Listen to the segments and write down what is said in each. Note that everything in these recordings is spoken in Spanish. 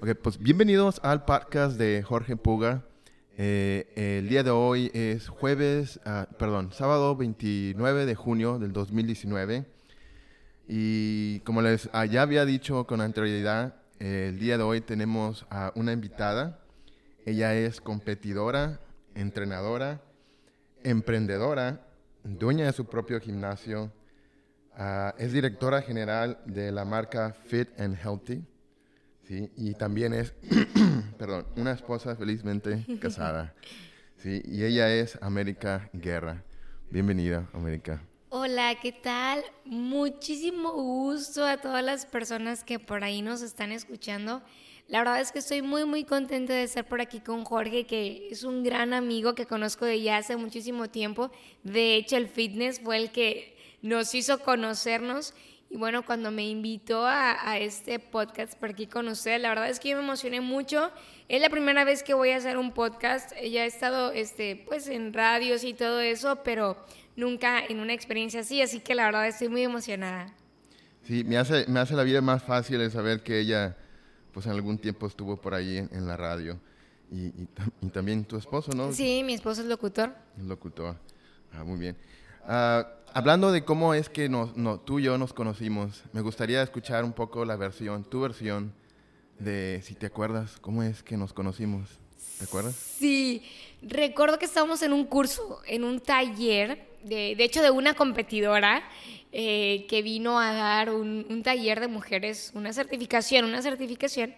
Ok, pues bienvenidos al podcast de Jorge Puga. Eh, el día de hoy es jueves, ah, perdón, sábado 29 de junio del 2019. Y como les ah, ya había dicho con anterioridad, el día de hoy tenemos a una invitada. Ella es competidora, entrenadora, emprendedora, dueña de su propio gimnasio. ah, es directora general de la marca Fit and Healthy. ¿Sí? Y también es, perdón, una esposa felizmente casada. ¿sí? Y ella es América Guerra. Bienvenida, América. Hola, ¿qué tal? Muchísimo gusto a todas las personas que por ahí nos están escuchando. La verdad es que estoy muy, muy contenta de estar por aquí con Jorge, que es un gran amigo que conozco de ya hace muchísimo tiempo. De hecho, el fitness fue el que nos hizo conocernos. Y bueno, cuando me invitó a, a este podcast por aquí con usted, la verdad es que yo me emocioné mucho. Es la primera vez que voy a hacer un podcast. Ella ha estado este, pues, en radios y todo eso, pero nunca en una experiencia así. Así que la verdad estoy muy emocionada. Sí, me hace, me hace la vida más fácil el saber que ella, pues en algún tiempo estuvo por ahí en, en la radio. Y, y y también tu esposo, ¿no? Sí, mi esposo es locutor. Locutor. Ah, muy bien. Ah, hablando de cómo es que nos, no, tú y yo nos conocimos, me gustaría escuchar un poco la versión, tu versión de, si te acuerdas, cómo es que nos conocimos. ¿Te acuerdas? Sí, recuerdo que estábamos en un curso, en un taller, de, de hecho de una competidora eh, que vino a dar un, un taller de mujeres, una certificación, una certificación,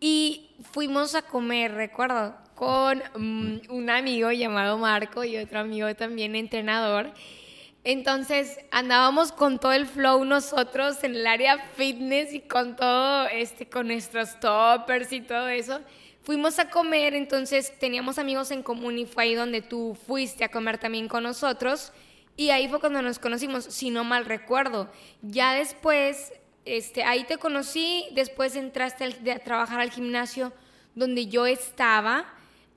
y fuimos a comer, recuerdo, con mm, un amigo llamado Marco y otro amigo también entrenador. Entonces andábamos con todo el flow nosotros en el área fitness y con todo, este, con nuestros toppers y todo eso. Fuimos a comer, entonces teníamos amigos en común y fue ahí donde tú fuiste a comer también con nosotros. Y ahí fue cuando nos conocimos, si no mal recuerdo. Ya después, este, ahí te conocí, después entraste a trabajar al gimnasio donde yo estaba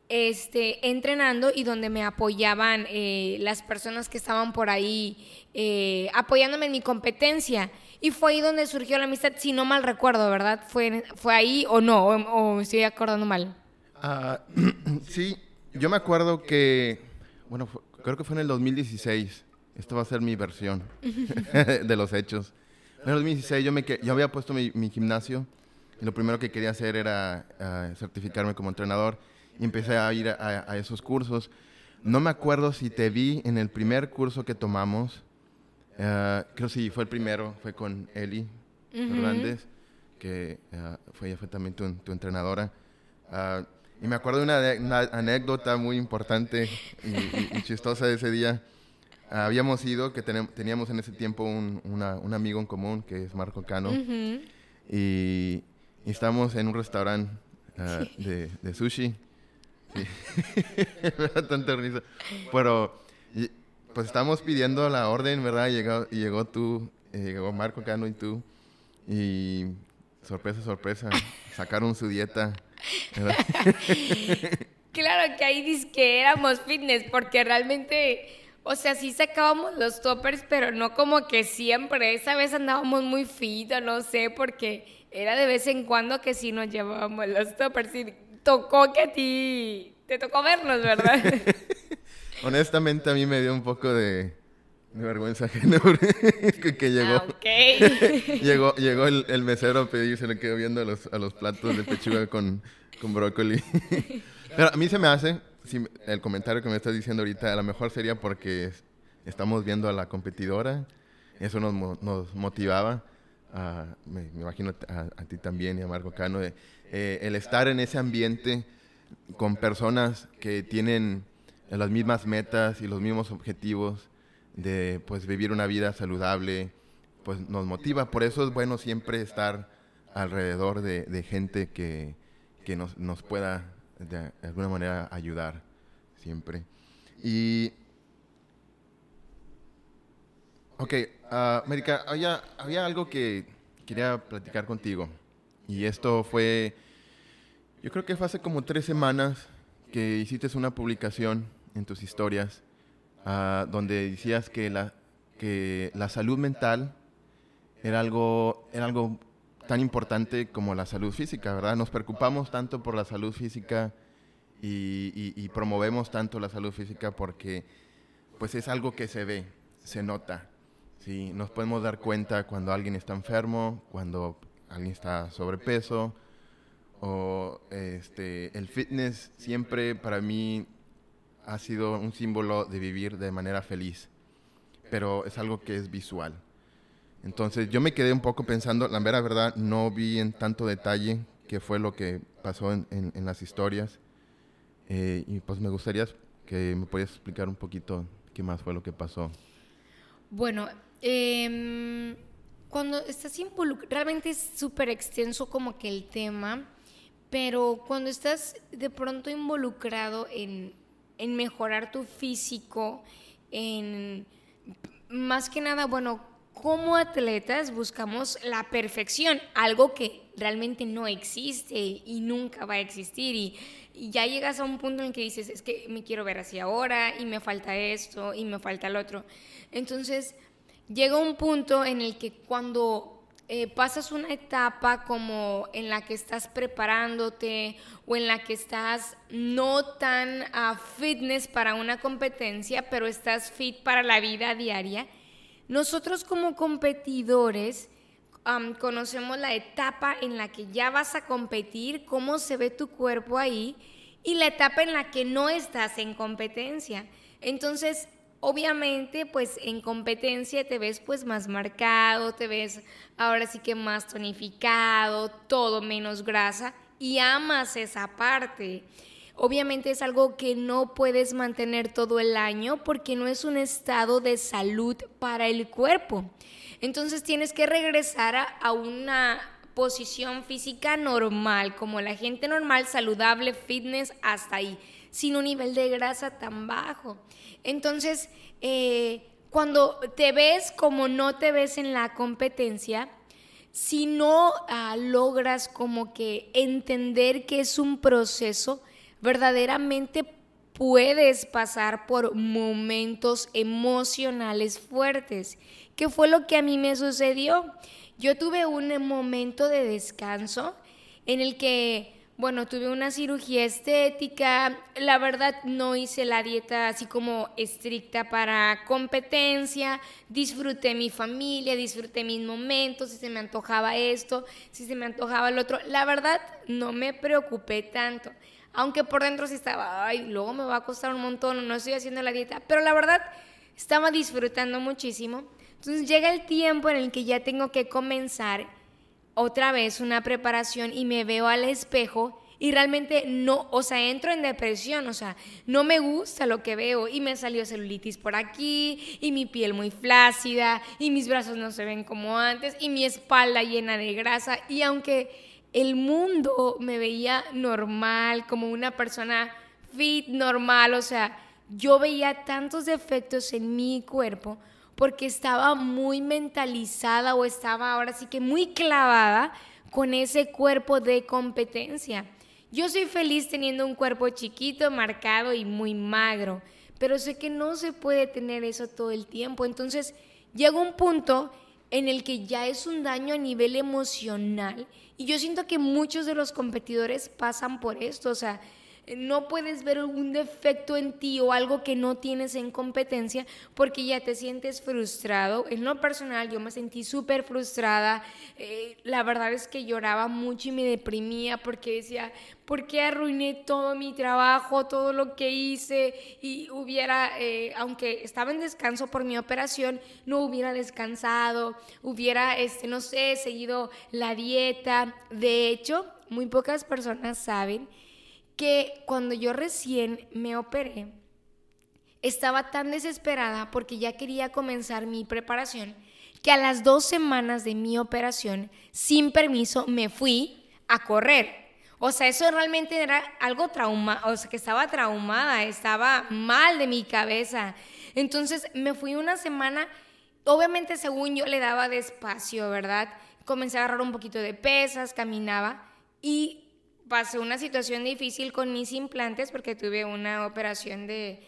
este, entrenando y donde me apoyaban eh, las personas que estaban por ahí eh, apoyándome en mi competencia. Y fue ahí donde surgió la amistad, si no mal recuerdo, ¿verdad? ¿Fue, fue ahí o no? ¿O, o me estoy acordando mal? Ah, sí, yo me acuerdo que, bueno, fue- creo que fue en el 2016. Esto va a ser mi versión de los hechos. En el 2016 yo, me, yo había puesto mi, mi gimnasio y lo primero que quería hacer era ah, certificarme como entrenador y empecé a ir a, a esos cursos. No me acuerdo si te vi en el primer curso que tomamos. Ah, creo sí, fue el primero, fue con Eli Hernández, que ah, fue, ella fue también tu, tu entrenadora. Ah, y me acuerdo de una, una anécdota muy importante y, y- y chistosa de ese día. Habíamos ido, que teníamos en ese tiempo un, una- un amigo en común, que es Marco Cano, Ujú. y, y estábamos en un restaurante ah, de, de sushi. Sí. Tanta risa. Pero, pues estábamos pidiendo la orden, ¿verdad? Y llegó, llegó tú, eh, llegó Marco Cano y tú. Y sorpresa, sorpresa, sacaron su dieta. Claro que ahí dice que éramos fitness, porque realmente, o sea, sí sacábamos los toppers, pero no como que siempre. Esa vez andábamos muy fit, no sé, porque era de vez en cuando que sí nos llevábamos los toppers. Y tocó que a ti, te tocó vernos, ¿verdad? Honestamente, a mí me dio un poco de, de vergüenza ajena que, que llegó. Ah, ok. Llegó, llegó el, el mesero a pedir y se le quedó viendo a los, a los platos de pechuga con, con brócoli. Pero a mí se me hace, si el comentario que me estás diciendo ahorita, a lo mejor sería porque es- estamos viendo a la competidora. Eso nos, nos motivaba, a- me, imagino a, ti también y a Marco Cano, eh, el estar en ese ambiente con personas que tienen las mismas metas y los mismos objetivos de pues vivir una vida saludable, pues nos motiva. Por eso es bueno siempre estar alrededor de, de gente que, que nos, nos pueda de alguna manera ayudar siempre. Y Ok, ah, América, había, había algo que quería platicar contigo. Y esto fue, yo creo que fue hace como tres semanas que hiciste una publicación en tus historias ah, donde decías que la, que la salud mental era algo, era algo tan importante como la salud física, ¿verdad? Nos preocupamos tanto por la salud física y, promovemos tanto la salud física porque pues es algo que se ve, se nota. ¿Sí? Nos podemos dar cuenta cuando alguien está enfermo, cuando alguien está sobrepeso, o este, el fitness siempre para mí ha sido un símbolo de vivir de manera feliz, pero es algo que es visual. Entonces yo me quedé un poco pensando, la verdad, no vi en tanto detalle qué fue lo que pasó en, en, las historias. Eh, y pues me gustaría que me pudieras explicar un poquito qué más fue lo que pasó. Bueno, eh, cuando estás involucrado, realmente es súper extenso como que el tema, pero cuando estás de pronto involucrado en, en mejorar tu físico, en más que nada, bueno, como atletas buscamos la perfección, algo que realmente no existe y nunca va a existir. Y, ya llegas a un punto en que dices, es que me quiero ver así ahora y me falta esto y me falta el otro. Entonces, llega un punto en el que cuando eh, pasas una etapa como en la que estás preparándote o en la que estás no tan a fitness para una competencia, pero estás fit para la vida diaria, nosotros como competidores conocemos la etapa en la que ya vas a competir, cómo se ve tu cuerpo ahí y la etapa en la que no estás en competencia. Entonces, obviamente, pues en competencia te ves pues más marcado, te ves ahora sí que más tonificado, todo menos grasa y amas esa parte. Obviamente es algo que no puedes mantener todo el año porque no es un estado de salud para el cuerpo. Entonces tienes que regresar a, una posición física normal, como la gente normal, saludable, fitness, hasta ahí, sin un nivel de grasa tan bajo. Entonces, eh, cuando te ves como no te ves en la competencia, si no ah, logras como que entender que es un proceso, verdaderamente puedes pasar por momentos emocionales fuertes. ¿Qué fue lo que a mí me sucedió? Yo tuve un momento de descanso en el que, bueno, tuve una cirugía estética, la verdad no hice la dieta así como estricta para competencia, disfruté mi familia, disfruté mis momentos, si se me antojaba esto, si se me antojaba el otro, la verdad no me preocupé tanto. Aunque por dentro sí estaba, ay, luego me va a costar un montón, no estoy haciendo la dieta, pero la verdad estaba disfrutando muchísimo. Entonces llega el tiempo en el que ya tengo que comenzar otra vez una preparación y me veo al espejo y realmente no, o sea, entro en depresión, o sea, no me gusta lo que veo y me salió celulitis por aquí y mi piel muy flácida y mis brazos no se ven como antes y mi espalda llena de grasa y aunque el mundo me veía normal, como una persona fit, normal, o sea, yo veía tantos defectos en mi cuerpo porque estaba muy mentalizada o estaba ahora sí que muy clavada con ese cuerpo de competencia. Yo soy feliz teniendo un cuerpo chiquito, marcado y muy magro, pero sé que no se puede tener eso todo el tiempo. Entonces llega un punto en el que ya es un daño a nivel emocional. Y yo siento que muchos de los competidores pasan por esto, o sea, no puedes ver un defecto en ti o algo que no tienes en competencia porque ya te sientes frustrado. En lo personal yo me sentí súper frustrada. Eh, la verdad es que lloraba mucho y me deprimía porque decía, ¿por qué arruiné todo mi trabajo, todo lo que hice? Y hubiera, eh, aunque estaba en descanso por mi operación, no hubiera descansado, hubiera, este, no sé, seguido la dieta. De hecho, muy pocas personas saben que cuando yo recién me operé, estaba tan desesperada porque ya quería comenzar mi preparación que a las dos semanas de mi operación, sin permiso, me fui a correr. O sea, eso realmente era algo trauma, o sea, que estaba traumada, estaba mal de mi cabeza. Entonces me fui una semana, obviamente según yo le daba despacio, ¿verdad? Comencé a agarrar un poquito de pesas, caminaba y pasé una situación difícil con mis implantes porque tuve una operación de,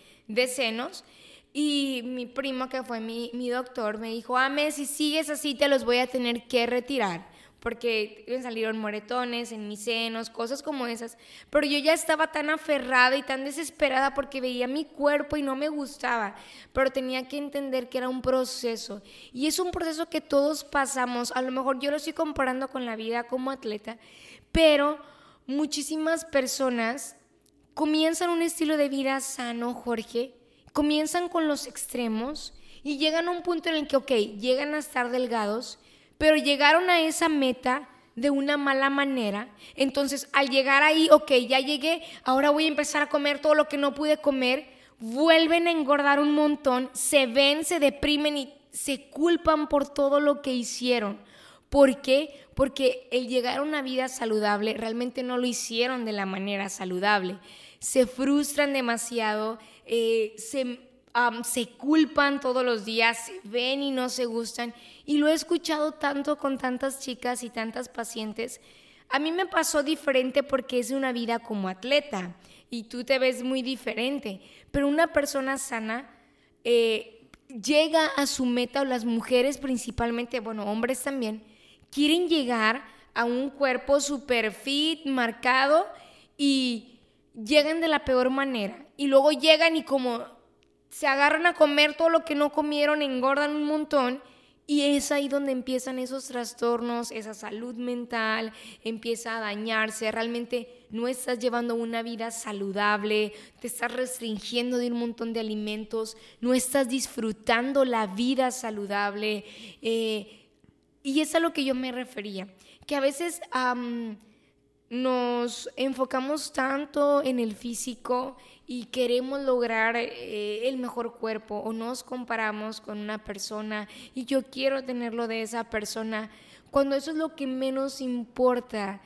senos. Y mi primo, que fue mi, doctor, me dijo, Ame, si sigues así te los voy a tener que retirar porque me salieron moretones en mis senos, cosas como esas. Pero yo ya estaba tan aferrada y tan desesperada porque veía mi cuerpo y no me gustaba. Pero tenía que entender que era un proceso. Y es un proceso que todos pasamos. A lo mejor yo lo estoy comparando con la vida como atleta, pero muchísimas personas comienzan un estilo de vida sano, Jorge, comienzan con los extremos y llegan a un punto en el que, ok, llegan a estar delgados, pero llegaron a esa meta de una mala manera. Entonces, al llegar ahí, ok, ya llegué, ahora voy a empezar a comer todo lo que no pude comer, vuelven a engordar un montón, se ven, se deprimen y se culpan por todo lo que hicieron. ¿Por qué? Porque el llegar a una vida saludable realmente no lo hicieron de la manera saludable. Se frustran demasiado, eh, se se culpan todos los días, se ven y no se gustan. Y lo he escuchado tanto con tantas chicas y tantas pacientes. A mí me pasó diferente porque es una vida como atleta y tú te ves muy diferente. Pero una persona sana eh, llega a su meta, o las mujeres principalmente, bueno, hombres también, quieren llegar a un cuerpo super fit, marcado y llegan de la peor manera. Y luego llegan y como se agarran a comer todo lo que no comieron, engordan un montón. Y es ahí donde empiezan esos trastornos, esa salud mental empieza a dañarse. Realmente no estás llevando una vida saludable, te estás restringiendo de un montón de alimentos, no estás disfrutando la vida saludable. Eh, y es a lo que yo me refería, que a veces nos enfocamos tanto en el físico y queremos lograr eh, el mejor cuerpo o nos comparamos con una persona y yo quiero tenerlo de esa persona, cuando eso es lo que menos importa.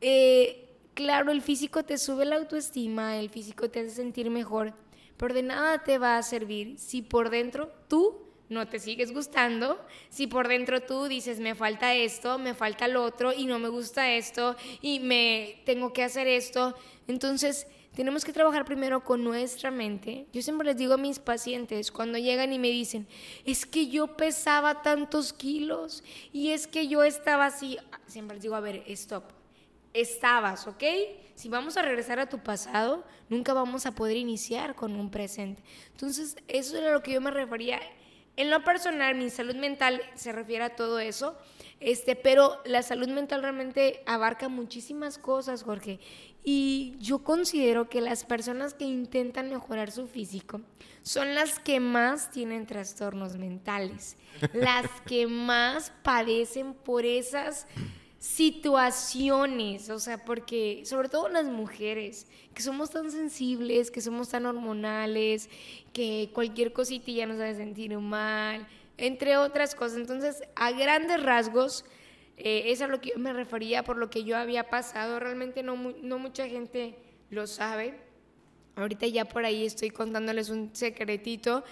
Eh, claro, el físico te sube la autoestima, el físico te hace sentir mejor, pero de nada te va a servir si por dentro tú no te sigues gustando, si por dentro tú dices me falta esto, me falta lo otro y no me gusta esto y me tengo que hacer esto, entonces tenemos que trabajar primero con nuestra mente. Yo siempre les digo a mis pacientes cuando llegan y me dicen, es que yo pesaba tantos kilos y es que yo estaba así, siempre les digo, a ver, stop, estabas, ¿ok? Si vamos a regresar a tu pasado, nunca vamos a poder iniciar con un presente. Entonces, eso era lo que yo me refería. En lo personal, mi salud mental se refiere a todo eso, este, pero la salud mental realmente abarca muchísimas cosas, Jorge. Y yo considero que las personas que intentan mejorar su físico son las que más tienen trastornos mentales, las que más padecen por esas situaciones, o sea, porque sobre todo las mujeres, que somos tan sensibles, que somos tan hormonales, que cualquier cositilla nos hace sentir mal, entre otras cosas. Entonces, a grandes rasgos, eh, es a lo que yo me refería, por lo que yo había pasado. Realmente no, no mucha gente lo sabe. Ahorita ya por ahí estoy contándoles un secretito,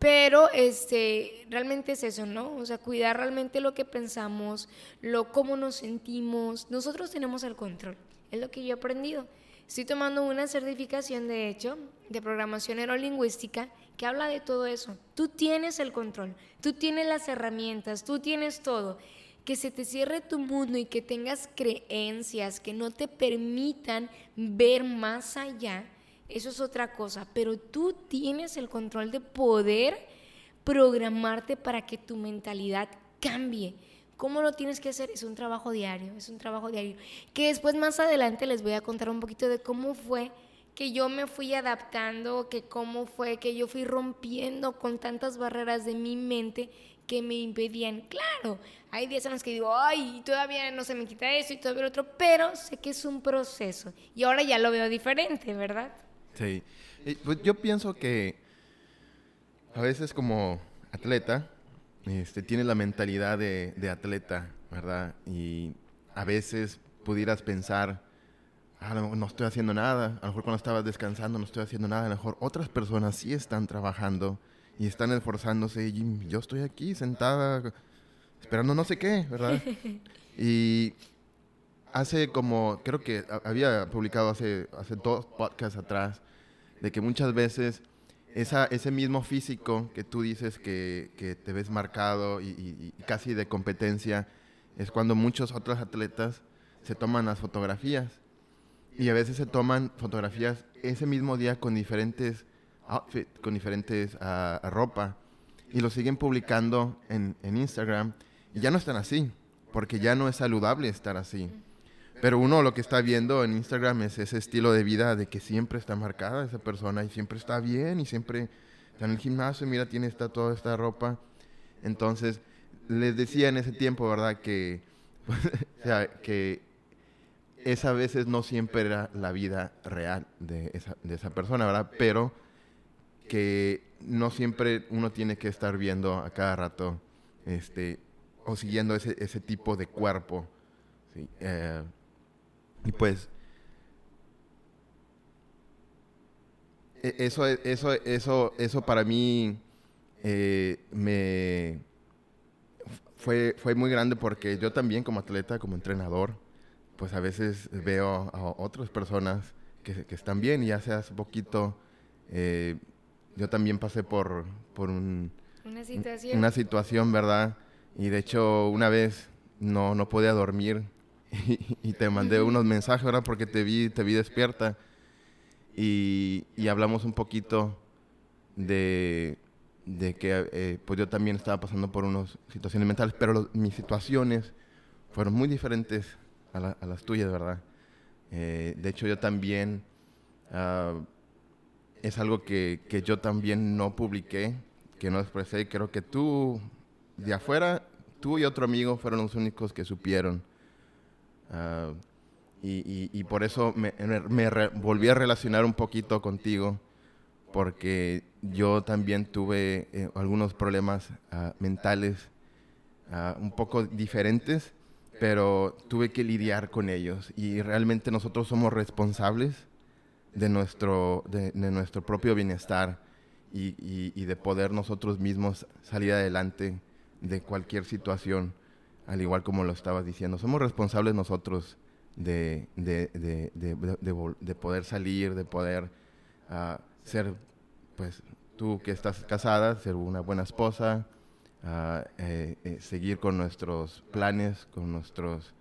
pero este, realmente es eso, ¿no? O sea, cuidar realmente lo que pensamos, lo cómo nos sentimos. Nosotros tenemos el control, es lo que yo he aprendido. Estoy tomando una certificación, de hecho, de programación neurolingüística que habla de todo eso. Tú tienes el control, tú tienes las herramientas, tú tienes todo que se te cierre tu mundo y que tengas creencias que no te permitan ver más allá, eso es otra cosa, pero tú tienes el control de poder programarte para que tu mentalidad cambie. ¿Cómo lo tienes que hacer? Es un trabajo diario, es un trabajo diario. Que después más adelante les voy a contar un poquito de cómo fue que yo me fui adaptando, que cómo fue que yo fui rompiendo con tantas barreras de mi mente que me impedían. Claro, hay días en los que digo, ay, todavía no se me quita eso y todo el otro, pero sé que es un proceso y ahora ya lo veo diferente, ¿verdad? Sí, pues yo pienso que a veces como atleta, este, tienes la mentalidad de, de atleta, ¿verdad? Y a veces pudieras pensar, ah, no, no estoy haciendo nada, a lo mejor cuando estabas descansando no estoy haciendo nada, a lo mejor otras personas sí están trabajando y están esforzándose y yo estoy aquí sentada esperando no sé qué, ¿verdad? y hace como, creo que había publicado hace, hace dos podcasts atrás, de que muchas veces ese mismo físico que tú dices que, te ves marcado y, casi de competencia, es cuando muchos otros atletas se toman las fotografías. Y a veces se toman fotografías ese mismo día con diferentes outfits, con diferentes ah, ropa. Y lo siguen publicando en, en Instagram. Y ya no están así, porque ya no es saludable estar así. Pero uno lo que está viendo en Instagram es ese estilo de vida de que siempre está marcada esa persona y siempre está bien y siempre está en el gimnasio y mira, tiene esta, toda esta ropa. Entonces, les decía en ese tiempo, ¿verdad? Que, o que esa a veces no siempre era la vida real de esa, de esa persona, ¿verdad? Pero que no siempre uno tiene que estar viendo a cada rato este, o siguiendo ese, ese tipo de cuerpo. ¿sí? Eh, y pues e, eso, eso, eso, eso para mí eh, me fue, fue muy grande porque yo también como atleta, como entrenador, pues a veces veo a otras personas que, que están bien y hace poquito eh, yo también pasé por, por un, una situación. una situación, ¿verdad? Y de hecho una vez no, no podía dormir y, te mandé unos mensajes, ¿verdad? Porque te vi, te vi despierta y, y hablamos un poquito de, de que eh, pues yo también estaba pasando por unas situaciones mentales, pero mis situaciones fueron muy diferentes a, a las tuyas, ¿verdad? Eh, de hecho, yo también, uh, es algo que, que, yo también no publiqué, que no expresé, creo que tú, de afuera, tú y otro amigo fueron los únicos que supieron. Uh, y, y, y, por eso me, me re, volví a relacionar un poquito contigo, porque yo también tuve eh, algunos problemas uh, mentales uh, un poco diferentes, pero tuve que lidiar con ellos. Y realmente nosotros somos responsables de nuestro, de, de nuestro propio bienestar y, y, de poder nosotros mismos salir adelante de cualquier situación al igual como lo estabas diciendo. Somos responsables nosotros de, de, de, de poder salir, de poder uh, ser, pues, tú que estás casada, ser una buena esposa, uh, eh, eh, seguir con nuestros planes, con nuestros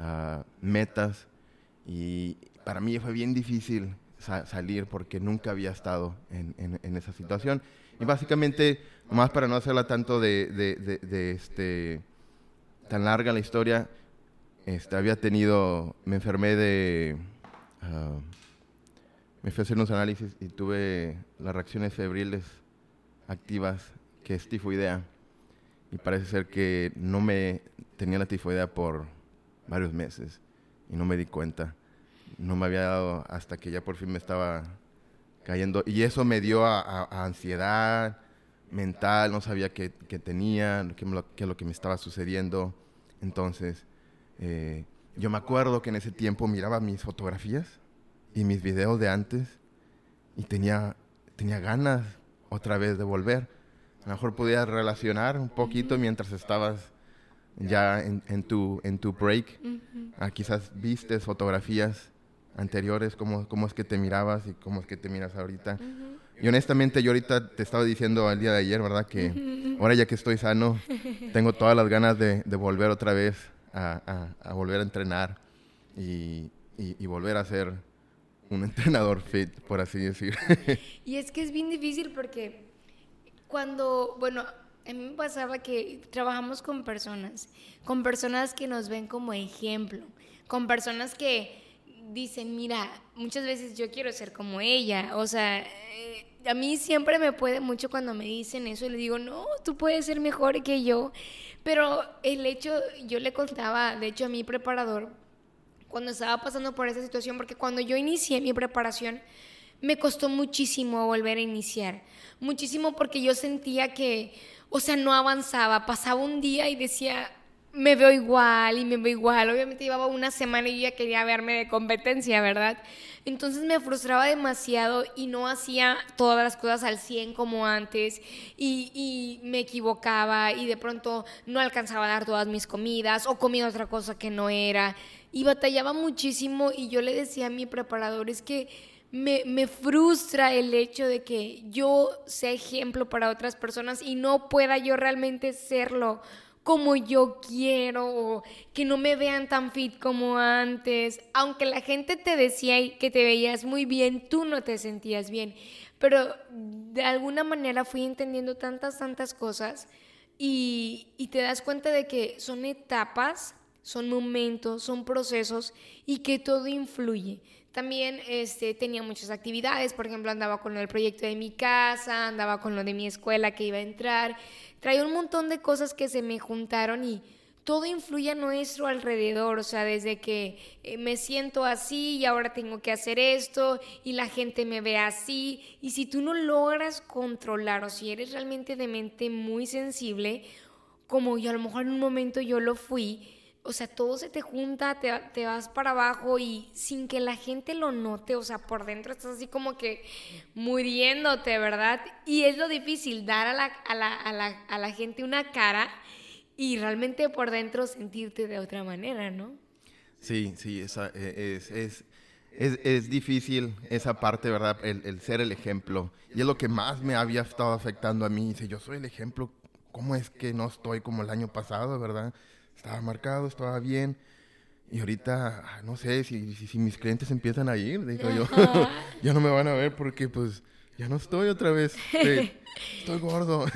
uh, metas. Y para mí fue bien difícil sa salir porque nunca había estado en, esa situación. Y básicamente, más para no hacerla tanto de este tan larga la historia, este, había tenido, me enfermé de, uh, me fui a hacer unos análisis y tuve las reacciones febriles activas, que es tifoidea. Y parece ser que no me tenía la tifoidea por varios meses y no me di cuenta. No me había dado hasta que ya por fin me estaba cayendo. Y eso me dio a, a, a ansiedad, mental, no sabía qué, qué tenía, qué, qué, es lo que me estaba sucediendo. Entonces, eh, yo me acuerdo que en ese tiempo miraba mis fotografías y mis videos de antes y tenía, tenía ganas otra vez de volver. A lo mejor podía relacionar un poquito mientras estabas ya en, en tu, en tu break. Ah, quizás vistes fotografías anteriores, cómo, cómo es que te mirabas y cómo es que te miras ahorita. Uh -huh. Y honestamente yo ahorita te estaba diciendo el día de ayer, ¿verdad? Que ahora ya que estoy sano, tengo todas las ganas de, de volver otra vez a, a, a, volver a entrenar y, y, y, volver a ser un entrenador fit, por así decir. y es que es bien difícil porque cuando, bueno, a mí me pasaba que trabajamos con personas, con personas que nos ven como ejemplo, con personas que dicen, mira, muchas veces yo quiero ser como ella, o sea, eh, a mí siempre me puede mucho cuando me dicen eso y le digo, no, tú puedes ser mejor que yo. Pero el hecho, yo le contaba, de hecho, a mi preparador, cuando estaba pasando por esa situación, porque cuando yo inicié mi preparación, me costó muchísimo volver a iniciar. Muchísimo porque yo sentía que, o sea, no avanzaba. Pasaba un día y decía, me veo igual y me veo igual. Obviamente llevaba una semana y ya quería verme de competencia, ¿verdad? Entonces me frustraba demasiado y no hacía todas las cosas al 100 como antes y, y, me equivocaba y de pronto no alcanzaba a dar todas mis comidas o comía otra cosa que no era y batallaba muchísimo y yo le decía a mi preparador es que me, me, frustra el hecho de que yo sea ejemplo para otras personas y no pueda yo realmente serlo como yo quiero, que no me vean tan fit como antes. Aunque la gente te decía que te veías muy bien, tú no te sentías bien. Pero de alguna manera fui entendiendo tantas, tantas cosas y, y te das cuenta de que son etapas, son momentos, son procesos y que todo influye. También este, tenía muchas actividades, por ejemplo, andaba con el proyecto de mi casa, andaba con lo de mi escuela que iba a entrar, traía un montón de cosas que se me juntaron y todo influye a nuestro alrededor, o sea, desde que eh, me siento así y ahora tengo que hacer esto y la gente me ve así, y si tú no logras controlar o si eres realmente de mente muy sensible, como yo a lo mejor en un momento yo lo fui, o sea, todo se te junta, te, vas para abajo y sin que la gente lo note, o sea, por dentro estás así como que muriéndote, ¿verdad? Y es lo difícil, dar a la, a la, a la, a la gente una cara y realmente por dentro sentirte de otra manera, ¿no? Sí, sí, esa, e, es, es, es, es, difícil esa parte, ¿verdad? El, ser el ejemplo. Y es lo que más me había estado afectando a mí. Dice, yo soy el ejemplo, ¿cómo es que no estoy como el año pasado, ¿verdad? Estaba marcado, estaba bien. Y ahorita, ah, no sé, si, si, mis clientes empiezan a ir, digo yo, ya no me van a ver porque pues ya no estoy otra vez, estoy gordo.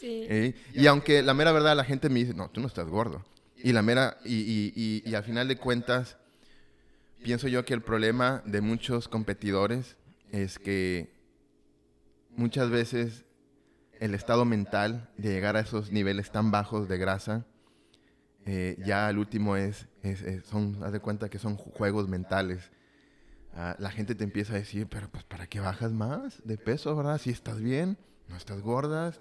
Sí. Y aunque la mera verdad la gente me dice, no, tú no estás gordo. Y la mera, y, y, y, al final de cuentas, pienso yo que el problema de muchos competidores es que muchas veces el estado mental de llegar a esos niveles tan bajos de grasa, eh, ya el último es, son, haz de cuenta que son juegos mentales. Ah, la gente te empieza a decir, pero pues ¿para qué bajas más de peso, verdad? Si estás bien, no estás gorda,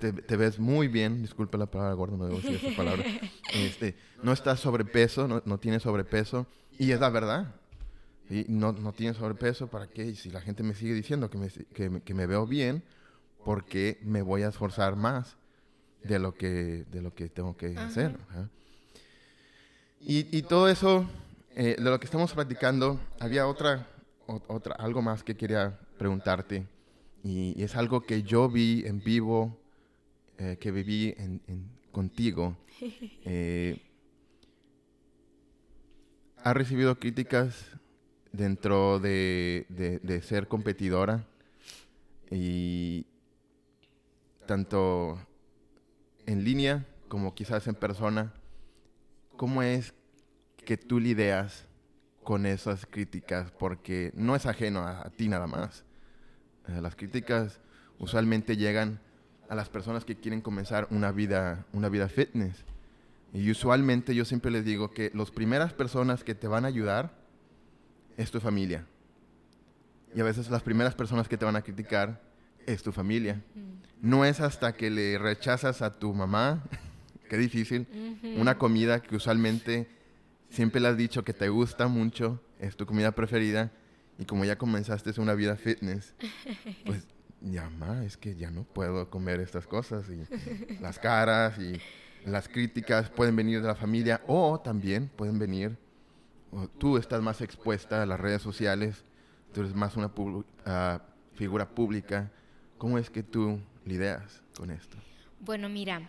te, ves muy bien, disculpe la palabra gorda, no debo decir esa palabra. Este, no estás sobrepeso, no, no tienes sobrepeso, y es la verdad. Y no, no tienes sobrepeso, ¿para qué? Y si la gente me sigue diciendo que me, que, que me veo bien, ¿por qué me voy a esforzar más? De lo que, de lo que tengo que hacer. Y, y, todo eso, eh, de lo que estamos practicando, había otra, otra, algo más que quería preguntarte. Y, es algo que yo vi en vivo, eh, que viví en, contigo. Eh, ¿Has recibido críticas dentro de, de, de ser competidora? Y tanto en línea como quizás en persona, ¿cómo es que tú lidias con esas críticas? Porque no es ajeno a, ti nada más. Eh, las críticas usualmente llegan a las personas que quieren comenzar una vida, una vida fitness. Y usualmente yo siempre les digo que las primeras personas que te van a ayudar es tu familia. Y a veces las primeras personas que te van a criticar es tu familia. No es hasta que le rechazas a tu mamá, qué difícil, una comida que usualmente siempre le has dicho que te gusta mucho, es tu comida preferida, y como ya comenzaste una vida fitness, pues ya más, es que ya no puedo comer estas cosas, y las caras y las críticas pueden venir de la familia, o también pueden venir, o tú estás más expuesta a las redes sociales, tú eres más una ah, figura pública, ¿Cómo es que tú lidias con esto? Bueno, mira,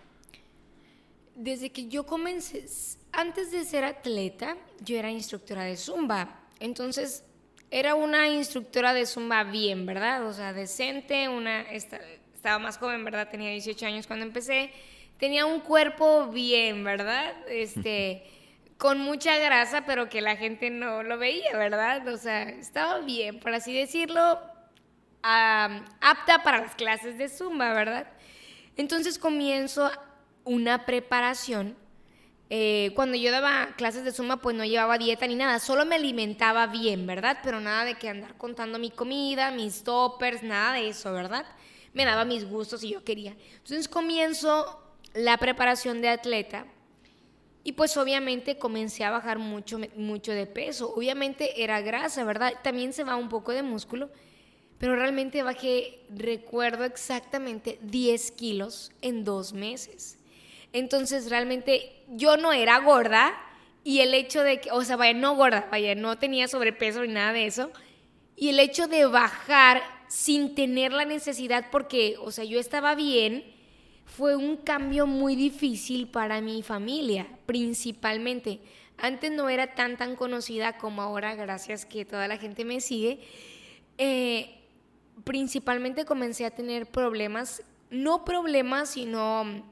desde que yo comencé, antes de ser atleta, yo era instructora de zumba. Entonces, era una instructora de zumba bien, ¿verdad? O sea, decente, una, estaba más joven, ¿verdad? Tenía 18 años cuando empecé. Tenía un cuerpo bien, ¿verdad? Este, con mucha grasa, pero que la gente no lo veía, ¿verdad? O sea, estaba bien, por así decirlo, apta para las clases de Zumba, ¿verdad? Entonces comienzo una preparación. Eh, cuando yo daba clases de Zumba, pues no llevaba dieta ni nada, solo me alimentaba bien, ¿verdad? Pero nada de que andar contando mi comida, mis toppers, nada de eso, ¿verdad? Me daba mis gustos y yo quería. Entonces comienzo la preparación de atleta y pues obviamente comencé a bajar mucho, mucho de peso. Obviamente era grasa, ¿verdad? También se va un poco de músculo pero realmente bajé, recuerdo exactamente, 10 kilos en dos meses. Entonces realmente yo no era gorda y el hecho de que, o sea, vaya, no gorda, vaya, no tenía sobrepeso ni nada de eso. Y el hecho de bajar sin tener la necesidad, porque, o sea, yo estaba bien, fue un cambio muy difícil para mi familia, principalmente. Antes no era tan tan conocida como ahora, gracias que toda la gente me sigue. Eh, principalmente comencé a tener problemas, no problemas, sino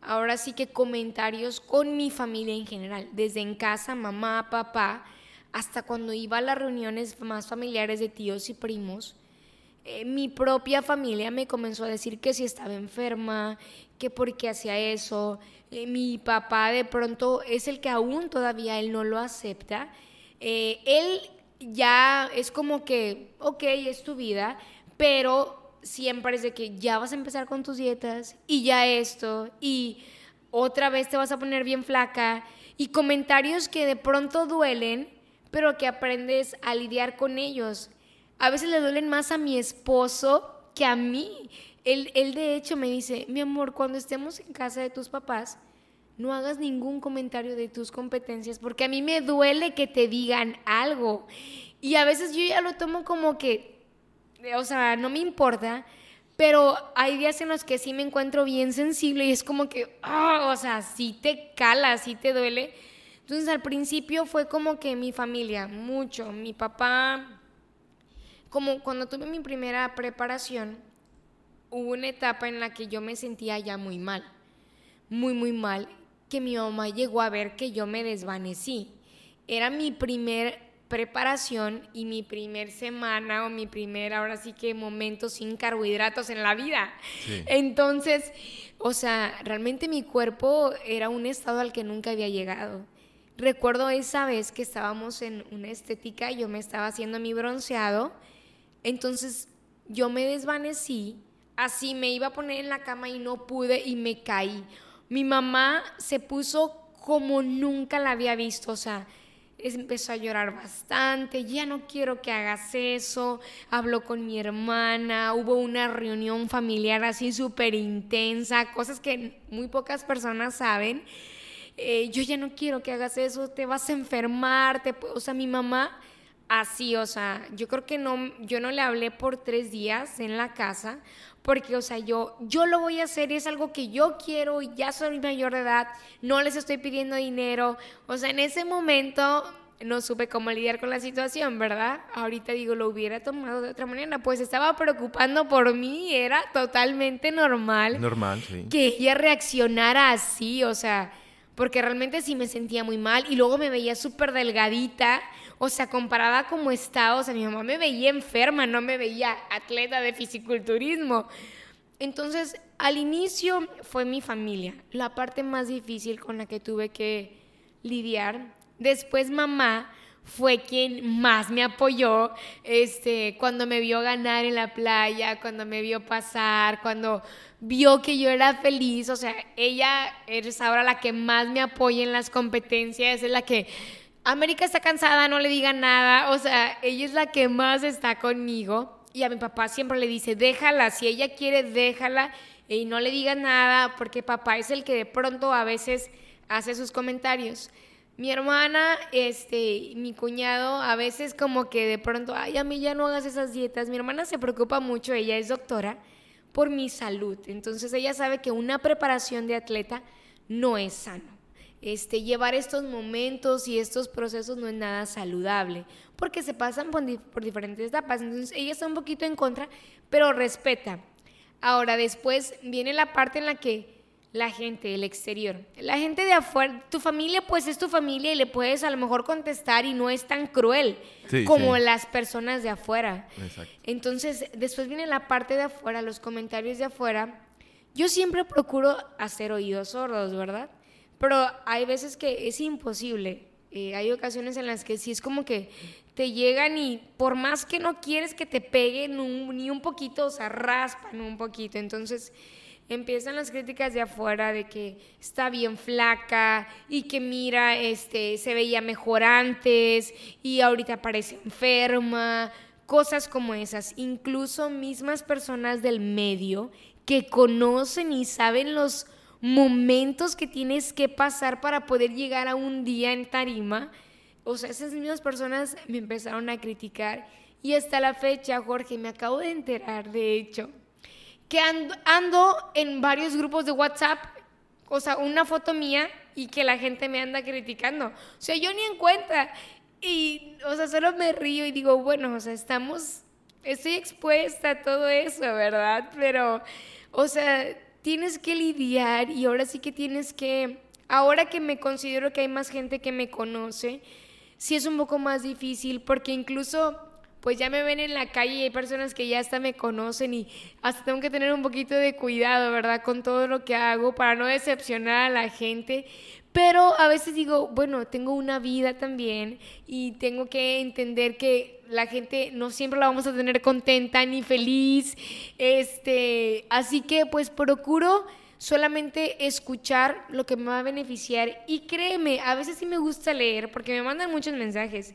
ahora sí que comentarios con mi familia en general, desde en casa, mamá, papá, hasta cuando iba a las reuniones más familiares de tíos y primos, eh, mi propia familia me comenzó a decir que si estaba enferma, que por qué hacía eso. Eh, mi papá de pronto es el que aún todavía él no lo acepta. Eh, él ya es como que, ok, es tu vida, pero siempre es de que ya vas a empezar con tus dietas y ya esto y otra vez te vas a poner bien flaca y comentarios que de pronto duelen, pero que aprendes a lidiar con ellos. A veces le duelen más a mi esposo que a mí. Él, él de hecho me dice, mi amor, cuando estemos en casa de tus papás, no hagas ningún comentario de tus competencias porque a mí me duele que te digan algo. Y a veces yo ya lo tomo como que o sea, no me importa, pero hay días en los que sí me encuentro bien sensible y es como que, ah, o sea, sí te cala, sí te duele. Entonces al principio fue como que mi familia, mucho, mi papá, como cuando tuve mi primera preparación, hubo una etapa en la que yo me sentía ya muy mal, muy, muy mal, que mi mamá llegó a ver que yo me desvanecí. Era mi primer preparación y mi primer semana o mi primer, ahora sí que momento sin carbohidratos en la vida. Entonces, o sea, realmente mi cuerpo era un estado al que nunca había llegado. Recuerdo esa vez que estábamos en una estética, yo me estaba haciendo mi bronceado, entonces yo me desvanecí, así me iba a poner en la cama y no pude y me caí. Mi mamá se puso como nunca la había visto, o sea, empezó a llorar bastante, ya no quiero que hagas eso, habló con mi hermana, hubo una reunión familiar así súper intensa, cosas que muy pocas personas saben. Eh, yo ya no quiero que hagas eso, te vas a enfermar, o sea, mi mamá así, o sea, yo creo que no, yo no le hablé por tres días en la casa, porque, o sea, yo, yo lo voy a hacer y es algo que yo quiero y ya soy mayor de edad, no les estoy pidiendo dinero, o sea, en ese momento no supe cómo lidiar con la situación, ¿verdad? Ahorita digo, lo hubiera tomado de otra manera, pues estaba preocupando por mí, era totalmente normal. Normal, sí. Que ella reaccionara así, o sea, porque realmente sí me sentía muy mal y luego me veía súper delgadita, o sea, comparada como estaba, o sea, mi mamá me veía enferma, no me veía atleta de fisiculturismo. Entonces, al inicio fue mi familia, la parte más difícil con la que tuve que lidiar. Después mamá fue quien más me apoyó este, cuando me vio ganar en la playa, cuando me vio pasar, cuando vio que yo era feliz. O sea, ella es ahora la que más me apoya en las competencias, es la que América está cansada, no le diga nada. O sea, ella es la que más está conmigo. Y a mi papá siempre le dice, déjala, si ella quiere, déjala y no le diga nada, porque papá es el que de pronto a veces hace sus comentarios. Mi hermana, este, mi cuñado, a veces como que de pronto, ay, a mí ya no hagas esas dietas. Mi hermana se preocupa mucho, ella es doctora, por mi salud. Entonces ella sabe que una preparación de atleta no es sano este, llevar estos momentos y estos procesos no es nada saludable, porque se pasan por, diferentes etapas. Entonces ella está un poquito en contra, pero respeta. Ahora, después viene la parte en la que la gente del exterior, la gente de afuera, tu familia pues es tu familia y le puedes a lo mejor contestar y no es tan cruel como las personas de afuera. Entonces, después viene la parte de afuera, los comentarios de afuera. Yo siempre procuro hacer oídos sordos, ¿verdad? Pero hay veces que es imposible. Eh, hay ocasiones en las que sí es como que te llegan y por más que no quieres que te peguen ni un poquito, o sea, raspan un poquito. Entonces empiezan las críticas de afuera de que está bien flaca y que mira, este, se veía mejor antes y ahorita parece enferma, cosas como esas. Incluso mismas personas del medio que conocen y saben los momentos que tienes que pasar para poder llegar a un día en tarima. O sea, esas mismas personas me empezaron a criticar y hasta la fecha, Jorge, me acabo de enterar, de hecho, que ando, en varios grupos de WhatsApp, o sea, una foto mía y que la gente me anda criticando. O sea, yo ni en cuenta. Y, o sea, solo me río y digo, bueno, o sea, estamos, estoy expuesta a todo eso, ¿verdad? Pero, o sea, tienes que lidiar y ahora sí que tienes que, ahora que me considero que hay más gente que me conoce, sí es un poco más difícil porque incluso pues ya me ven en la calle y hay personas que ya hasta me conocen y hasta tengo que tener un poquito de cuidado, ¿verdad? Con todo lo que hago para no decepcionar a la gente. Pero a veces digo, bueno, tengo una vida también y tengo que entender que la gente no siempre la vamos a tener contenta ni feliz. Este, así que pues procuro solamente escuchar lo que me va a beneficiar y créeme, a veces sí me gusta leer porque me mandan muchos mensajes.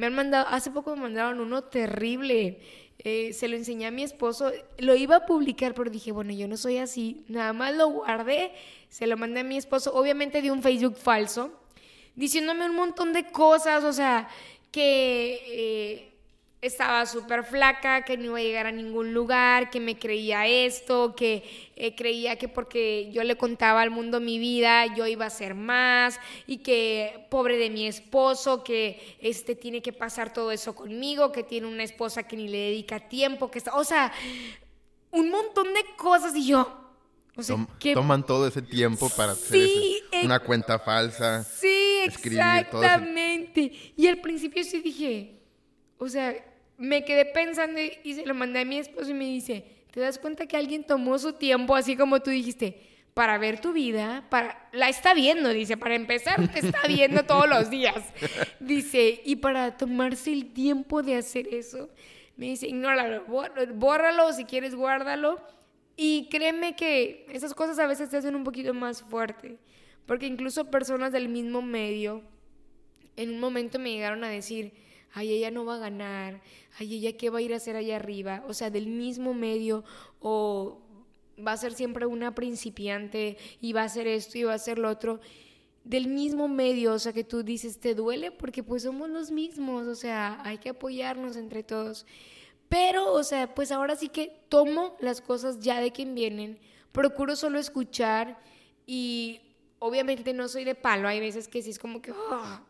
Me han mandado, hace poco me mandaron uno terrible. Eh, se lo enseñé a mi esposo. Lo iba a publicar, pero dije, bueno, yo no soy así. Nada más lo guardé, se lo mandé a mi esposo, obviamente de un Facebook falso, diciéndome un montón de cosas, o sea, que eh, estaba súper flaca, que no iba a llegar a ningún lugar, que me creía esto, que eh, creía que porque yo le contaba al mundo mi vida, yo iba a ser más, y que pobre de mi esposo, que este tiene que pasar todo eso conmigo, que tiene una esposa que ni le dedica tiempo, que está, o sea, un montón de cosas y yo. O sea, que, toman todo ese tiempo para hacer una cuenta falsa. Sí, exactamente. Y al principio sí dije, o sea, me quedé pensando y se lo mandé a mi esposo y me dice, ¿te das cuenta que alguien tomó su tiempo, así como tú dijiste, para ver tu vida? Para, la está viendo, dice, para empezar, te está viendo todos los días. Dice, y para tomarse el tiempo de hacer eso, me dice, ignóralo, bórralo, si quieres guárdalo. Y créeme que esas cosas a veces te hacen un poquito más fuerte, porque incluso personas del mismo medio, en un momento me llegaron a decir, ay, ella no va a ganar, ay, ella qué va a ir a hacer allá arriba, o sea, del mismo medio, o va a ser siempre una principiante y va a hacer esto y va a hacer lo otro, del mismo medio, o sea, que tú dices, te duele porque pues somos los mismos, o sea, hay que apoyarnos entre todos. Pero, o sea, pues ahora sí que tomo las cosas ya de quien vienen, procuro solo escuchar y obviamente no soy de palo, hay veces que sí es como que, oh,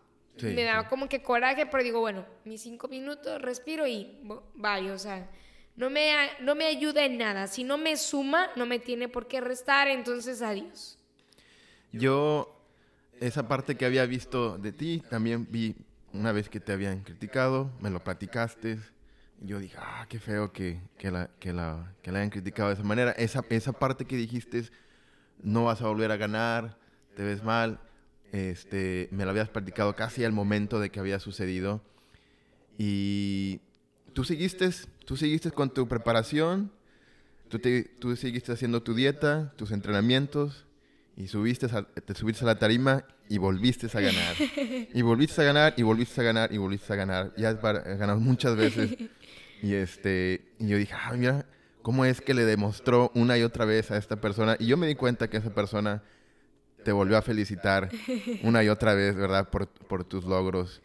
me da como que coraje, pero digo, bueno, mis cinco minutos, respiro y vaya, o sea, no me, no me ayuda en nada. Si no me suma, no me tiene por qué restar, entonces adiós. Yo, esa parte que había visto de ti, también vi una vez que te habían criticado, me lo platicaste. Yo dije, ah, qué feo que, que, la, que, la, que la hayan criticado de esa manera. Esa, esa parte que dijiste, no vas a volver a ganar, te ves mal este, me lo habías platicado casi al momento de que había sucedido. Y tú seguiste, tú seguiste con tu preparación, tú, te, tú seguiste haciendo tu dieta, tus entrenamientos, y subiste te subiste a la tarima y volviste a ganar. Y volviste a ganar, y volviste a ganar, y volviste a ganar. Ya has ganado muchas veces. Y, este, y yo dije, ah, mira, ¿cómo es que le demostró una y otra vez a esta persona? Y yo me di cuenta que esa persona te volvió a felicitar una y otra vez, ¿verdad? Por, por tus logros.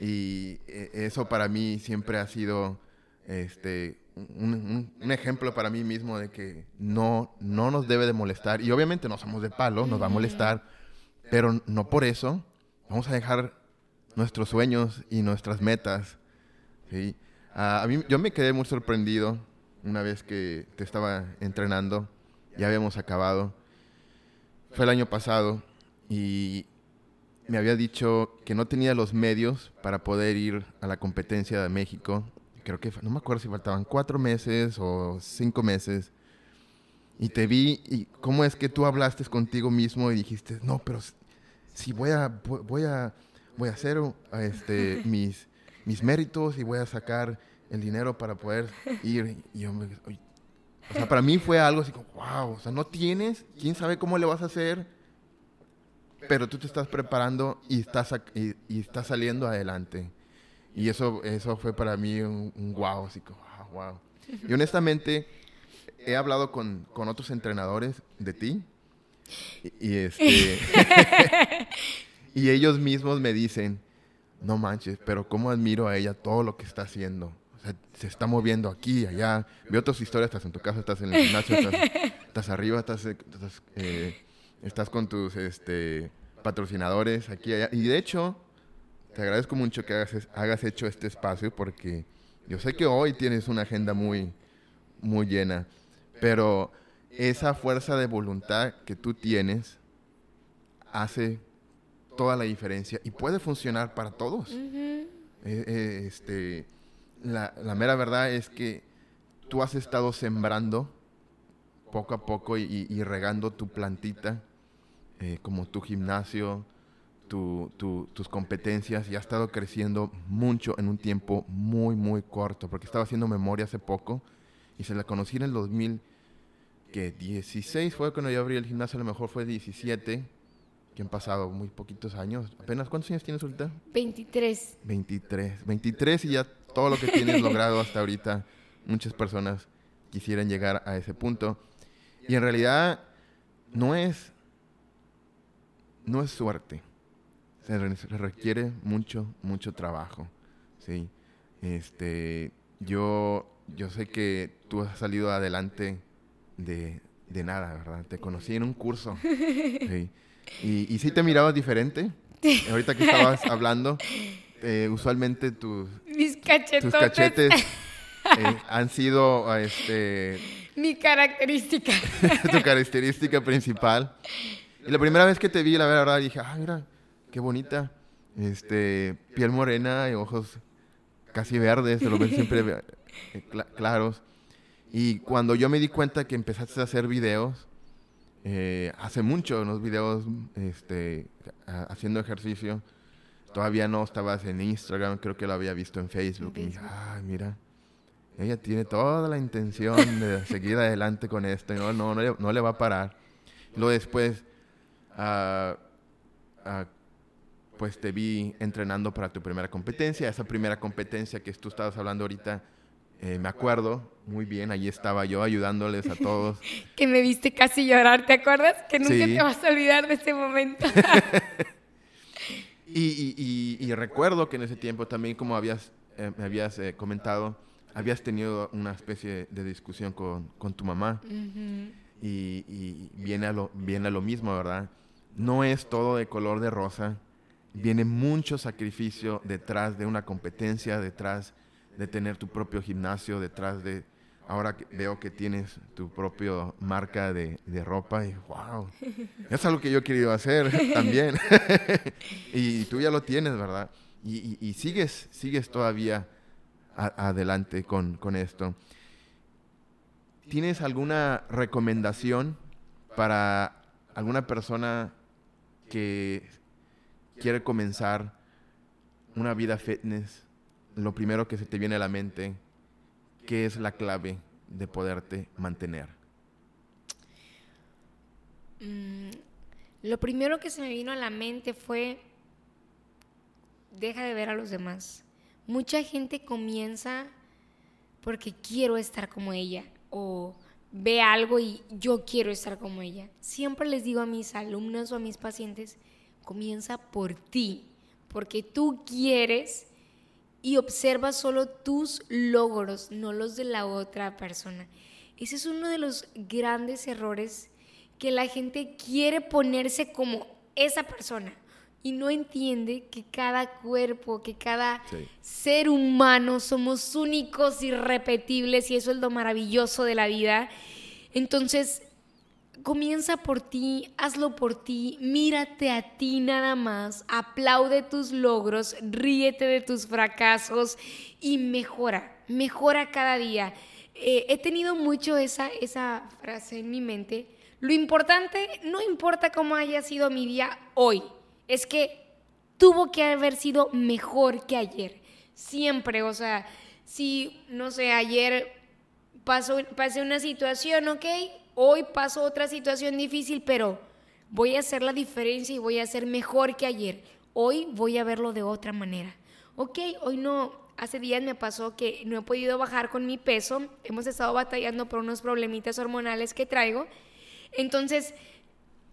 Y eh, eso para mí siempre ha sido este, un, un, ejemplo para mí mismo de que no, no nos debe de molestar. Y obviamente no somos de palo, nos va a molestar, pero no por eso vamos a dejar nuestros sueños y nuestras metas. ¿sí? A mí, yo me quedé muy sorprendido una vez que te estaba entrenando, ya habíamos acabado fue el año pasado y me había dicho que no tenía los medios para poder ir a la competencia de México. Creo que no me acuerdo si faltaban cuatro meses o cinco meses. Y te vi y cómo es que tú hablaste contigo mismo y dijiste, no, pero si voy a, voy a, voy a hacer este, mis, mis méritos y voy a sacar el dinero para poder ir. Y yo me, o sea, para mí fue algo así como, wow, o sea, no tienes, quién sabe cómo le vas a hacer, pero tú te estás preparando y estás, y, estás saliendo adelante. Y eso, eso fue para mí un, wow, así como, wow. Y honestamente, he hablado con, con otros entrenadores de ti y, este, y ellos mismos me dicen, no manches, pero cómo admiro a ella todo lo que está haciendo. Se está moviendo aquí, allá. Veo tus historias, estás en tu casa, estás en el gimnasio, estás, arriba, estás, estás, eh, estás, con tus este, patrocinadores aquí, allá. Y de hecho, te agradezco mucho que hagas, hagas hecho este espacio porque yo sé que hoy tienes una agenda muy, muy llena, pero esa fuerza de voluntad que tú tienes hace toda la diferencia y puede funcionar para todos. Eh, eh, este, la, mera verdad es que tú has estado sembrando poco a poco y, regando tu plantita, eh, como tu gimnasio, tus competencias, y ha estado creciendo mucho en un tiempo muy, muy corto, porque estaba haciendo memoria hace poco y se la conocí en el 2016, fue cuando yo abrí el gimnasio, a lo mejor fue 17 que han pasado muy poquitos años. ¿Apenas cuántos años tienes ahorita? 23. 23. 23 y ya todo lo que tienes logrado hasta ahorita, muchas personas quisieran llegar a ese punto. Y en realidad no es, no es suerte. Se, requiere mucho, mucho trabajo. ¿sí? Este, yo, yo sé que tú has salido adelante de, de nada, ¿verdad? Te conocí en un curso. ¿sí? ¿Y, y sí te mirabas diferente? Ahorita que estabas hablando, eh, usualmente tus, Mis tus cachetes eh, han sido este, mi característica. tu característica principal. Y la primera vez que te vi, la verdad, dije, ah, mira, qué bonita. Este, piel morena y ojos casi verdes, se lo ven siempre eh, claros. Y cuando yo me di cuenta que empezaste a hacer videos, eh, hace mucho unos videos este, haciendo ejercicio. Todavía no estabas en Instagram, creo que lo había visto en Facebook. Y dije, ay, mira, ella tiene toda la intención de seguir adelante con esto y no, no, no, le, va a parar. Luego después, uh, pues te vi entrenando para tu primera competencia. Esa primera competencia que tú estabas hablando ahorita, eh, me acuerdo muy bien, allí estaba yo ayudándoles a todos. que me viste casi llorar, ¿te acuerdas? Que nunca te vas a olvidar de ese momento. y, recuerdo que en ese tiempo también, como habías, eh, me habías eh, comentado, habías tenido una especie de discusión con, tu mamá. y, viene, a lo, viene a lo mismo, ¿verdad? No es todo de color de rosa. Viene mucho sacrificio detrás de una competencia, detrás de tener tu propio gimnasio detrás de... Ahora veo que tienes tu propia marca de, ropa y wow, es algo que yo he querido hacer también. y tú ya lo tienes, ¿verdad? Y, sigues, sigues todavía adelante con, con esto. ¿Tienes alguna recomendación para alguna persona que quiere comenzar una vida fitness lo primero que se te viene a la mente, ¿qué es la clave de poderte mantener? Mm, lo primero que se me vino a la mente fue, deja de ver a los demás. Mucha gente comienza porque quiero estar como ella o ve algo y yo quiero estar como ella. Siempre les digo a mis alumnos o a mis pacientes, comienza por ti, porque tú quieres y observa solo tus logros, no los de la otra persona. Ese es uno de los grandes errores que la gente quiere ponerse como esa persona y no entiende que cada cuerpo, que cada ser humano somos únicos, irrepetibles y eso es lo maravilloso de la vida. Entonces, Comienza por ti, hazlo por ti, mírate a ti nada más, aplaude tus logros, ríete de tus fracasos y mejora, mejora cada día. Eh, he tenido mucho esa, esa frase en mi mente. Lo importante, no importa cómo haya sido mi día hoy, es que tuvo que haber sido mejor que ayer. Siempre, o sea, si, no sé, ayer pasó, pasé una situación, ¿ok? Hoy paso otra situación difícil, pero voy a hacer la diferencia y voy a ser mejor que ayer. Hoy voy a verlo de otra manera. Ok, hoy no, hace días me pasó que no he podido bajar con mi peso, hemos estado batallando por unos problemitas hormonales que traigo. Entonces,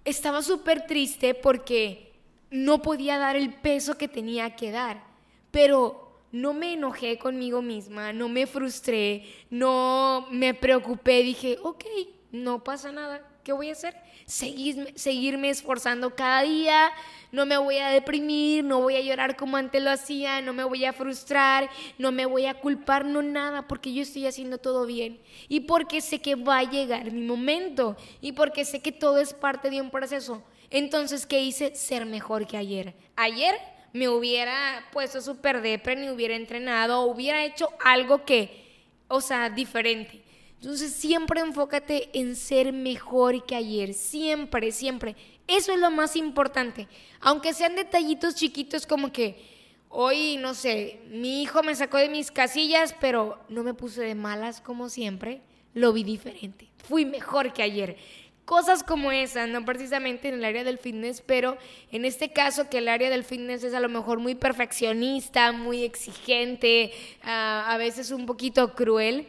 estaba súper triste porque no podía dar el peso que tenía que dar. Pero no me enojé conmigo misma, no me frustré, no me preocupé, dije, ok, no pasa nada, ¿qué voy a hacer? Seguirme, seguirme esforzando cada día, no me voy a deprimir, no voy a llorar como antes lo hacía, no me voy a frustrar, no me voy a culpar, no nada, porque yo estoy haciendo todo bien y porque sé que va a llegar mi momento y porque sé que todo es parte de un proceso. Entonces, ¿qué hice? Ser mejor que ayer. Ayer me hubiera puesto súper depre, ni hubiera entrenado, hubiera hecho algo que, o sea, diferente. Entonces siempre enfócate en ser mejor que ayer, siempre, siempre. Eso es lo más importante. Aunque sean detallitos chiquitos como que hoy, no sé, mi hijo me sacó de mis casillas, pero no me puse de malas como siempre, lo vi diferente. Fui mejor que ayer. Cosas como esas, no precisamente en el área del fitness, pero en este caso que el área del fitness es a lo mejor muy perfeccionista, muy exigente, ah, a veces un poquito cruel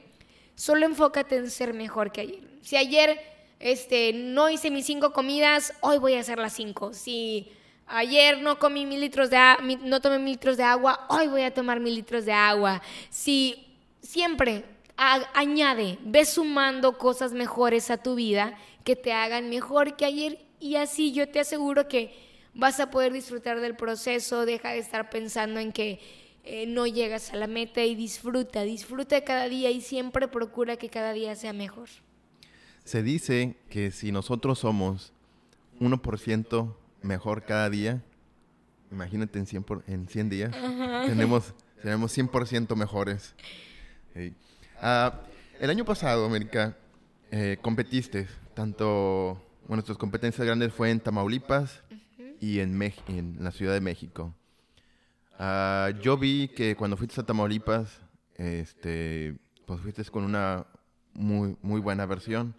Solo enfócate en ser mejor que ayer. Si ayer este, no hice mis cinco comidas, hoy voy a hacer las cinco. Si ayer no comí de no tomé mil litros de agua, hoy voy a tomar mil litros de agua. Si siempre añade, ve sumando cosas mejores a tu vida que te hagan mejor que ayer y así yo te aseguro que vas a poder disfrutar del proceso, deja de estar pensando en que eh, no llegas a la meta y disfruta, disfruta cada día y siempre procura que cada día sea mejor. Se dice que si nosotros somos 1% mejor cada día, imagínate en 100, en 100 días, tenemos, tenemos 100% mejores. Ah, el año pasado, América, eh, competiste, tanto, bueno, tus competencias grandes fue en Tamaulipas y en, en la Ciudad de México. Ah, yo vi que cuando fuiste a Tamaulipas, este, pues fuiste con una muy, muy buena versión.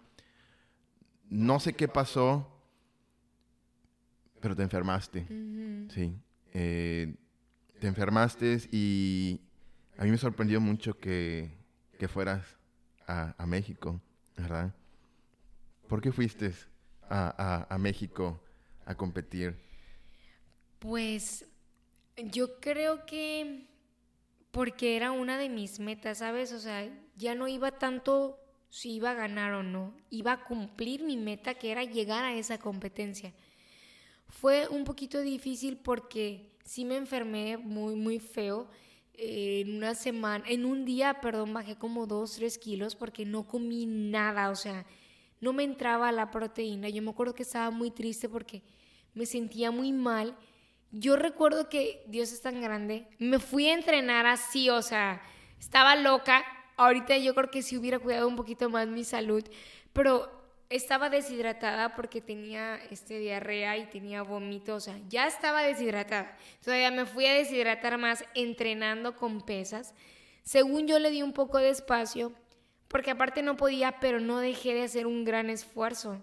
No sé qué pasó, pero te enfermaste. Sí. Eh, te enfermaste y a mí me sorprendió mucho que, fueras a, México, ¿verdad? ¿Por qué fuiste a, a México a competir? Pues yo creo que porque era una de mis metas, ¿sabes? O sea, ya no iba tanto si iba a ganar o no, iba a cumplir mi meta que era llegar a esa competencia. Fue un poquito difícil porque sí me enfermé muy, muy feo. en una semana, en un día, perdón, bajé como dos, tres kilos porque no comí nada, o sea, no me entraba la proteína. Yo me acuerdo que estaba muy triste porque me sentía muy mal yo recuerdo que Dios es tan grande, me fui a entrenar así, o sea, estaba loca. Ahorita yo creo que sí hubiera cuidado un poquito más mi salud, pero estaba deshidratada porque tenía este diarrea y tenía vómito, o sea, ya estaba deshidratada. Todavía me fui a deshidratar más entrenando con pesas. Según yo le di un poco de espacio, porque aparte no podía, pero no dejé de hacer un gran esfuerzo.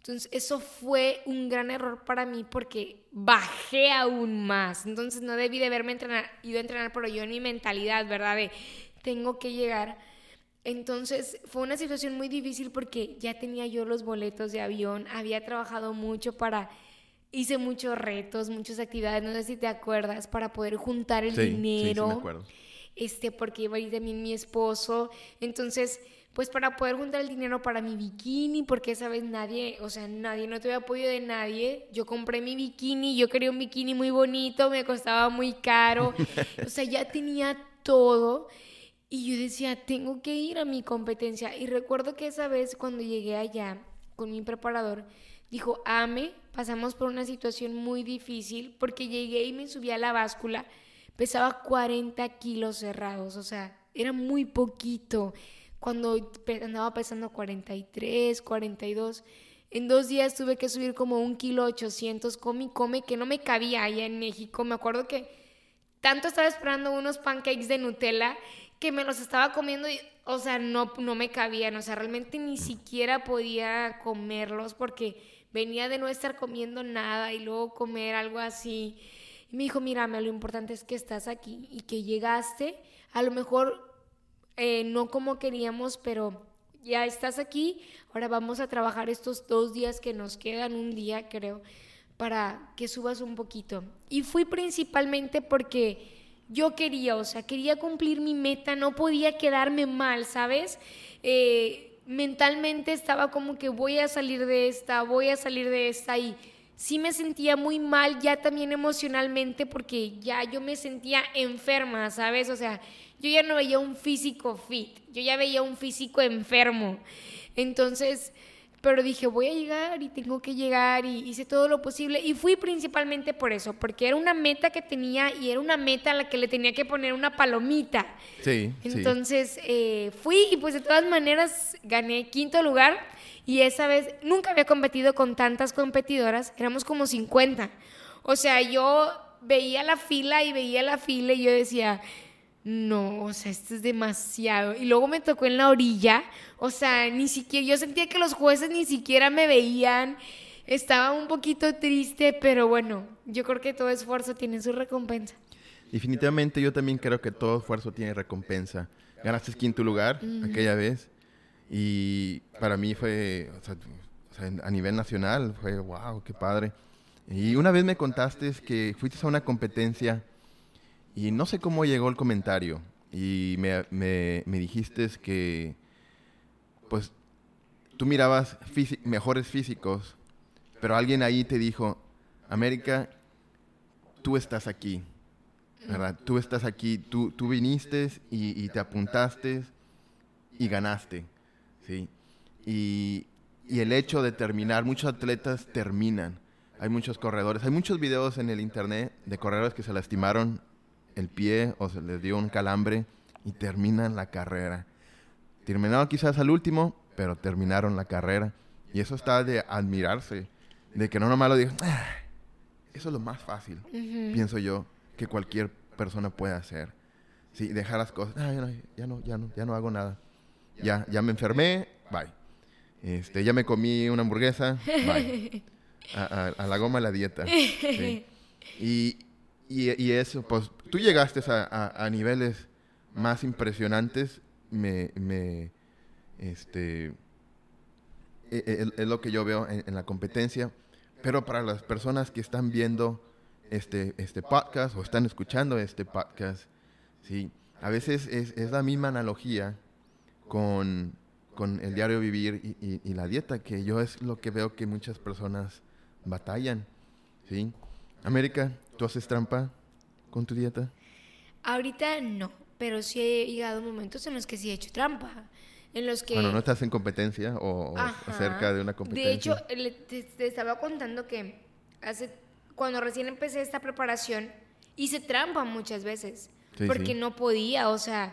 Entonces, eso fue un gran error para mí porque bajé aún más. Entonces, no debí de haberme entrenar, ido a entrenar, pero yo en mi mentalidad, ¿verdad? De tengo que llegar. Entonces, fue una situación muy difícil porque ya tenía yo los boletos de avión, había trabajado mucho para hice muchos retos, muchas actividades, no sé si te acuerdas, para poder juntar el dinero. Sí, sí me acuerdo. Este, porque iba a ir también mi esposo. Entonces, pues para poder juntar el dinero para mi bikini, porque esa vez nadie, o sea, nadie, no tuve apoyo de nadie. Yo compré mi bikini, yo quería un bikini muy bonito, me costaba muy caro, o sea, ya tenía todo. Y yo decía, tengo que ir a mi competencia. Y recuerdo que esa vez cuando llegué allá con mi preparador, dijo, Ame, pasamos por una situación muy difícil porque llegué y me subí a la báscula, pesaba 40 kilos cerrados, o sea, era muy poquito cuando andaba pesando 43, 42. En dos días tuve que subir como un kilo 800, come y come, que no me cabía allá en México. Me acuerdo que tanto estaba esperando unos pancakes de Nutella que me los estaba comiendo y, o sea, no, no me cabían. O sea, realmente ni siquiera podía comerlos porque venía de no estar comiendo nada y luego comer algo así. Y me dijo, mírame, lo importante es que estás aquí y que llegaste. A lo mejor eh, no como queríamos, pero ya estás aquí, ahora vamos a trabajar estos dos días que nos quedan, un día creo, para que subas un poquito. Y fui principalmente porque yo quería, o sea, quería cumplir mi meta, no podía quedarme mal, ¿sabes? Eh, mentalmente estaba como que voy a salir de esta, voy a salir de esta y sí me sentía muy mal ya también emocionalmente porque ya yo me sentía enferma, ¿sabes? O sea, yo ya no veía un físico fit, yo ya veía un físico enfermo. Entonces, pero dije, voy a llegar y tengo que llegar y hice todo lo posible y fui principalmente por eso, porque era una meta que tenía y era una meta a la que le tenía que poner una palomita. Sí. Entonces eh, fui y pues de todas maneras gané quinto lugar y esa vez nunca había competido con tantas competidoras, éramos como 50. O sea, yo veía la fila y veía la fila y yo decía, no, o sea, esto es demasiado. Y luego me tocó en la orilla, o sea, ni siquiera, yo sentía que los jueces ni siquiera me veían. Estaba un poquito triste, pero bueno, yo creo que todo esfuerzo tiene su recompensa. Definitivamente yo también creo que todo esfuerzo tiene recompensa. Ganaste quinto lugar aquella vez y para mí fue, o sea, a nivel nacional, fue wow, qué padre. Y una vez me contaste que fuiste a una competencia y no sé cómo llegó el comentario. Y me, me, me dijiste que, pues, tú mirabas mejores físicos, pero alguien ahí te dijo, América, tú estás aquí, ¿verdad? Tú estás aquí, tú, tú viniste y, te apuntaste y ganaste, ¿sí? Y, y el hecho de terminar, muchos atletas terminan. Hay muchos corredores, hay muchos videos en el internet de corredores que se lastimaron el pie o se les dio un calambre y terminan la carrera. Terminaron quizás al último, pero terminaron la carrera. Y eso está de admirarse, de que no nomás lo digan, ah, eso es lo más fácil, pienso yo, que cualquier persona puede hacer. Sí, dejar las cosas, ah, ya, no, ya, no, ya, no, ya no hago nada. Ya, ya me enfermé, bye. Este, ya me comí una hamburguesa, bye. A, la goma la dieta. Y, y, eso, pues tú llegaste a, niveles más impresionantes, me, este, e, e, es, lo que yo veo en, la competencia, pero para las personas que están viendo este, este podcast o están escuchando este podcast, sí, a veces es, es la misma analogía con, con, el diario vivir y, y, la dieta, que yo es lo que veo que muchas personas batallan, sí. América, ¿Tú haces trampa con tu dieta? Ahorita no, pero sí he llegado momentos en los que sí he hecho trampa. En los que... Bueno, ¿no estás en competencia o, cerca de una competencia? De hecho, te, estaba contando que hace, cuando recién empecé esta preparación, hice trampa muchas veces. porque no podía, o sea,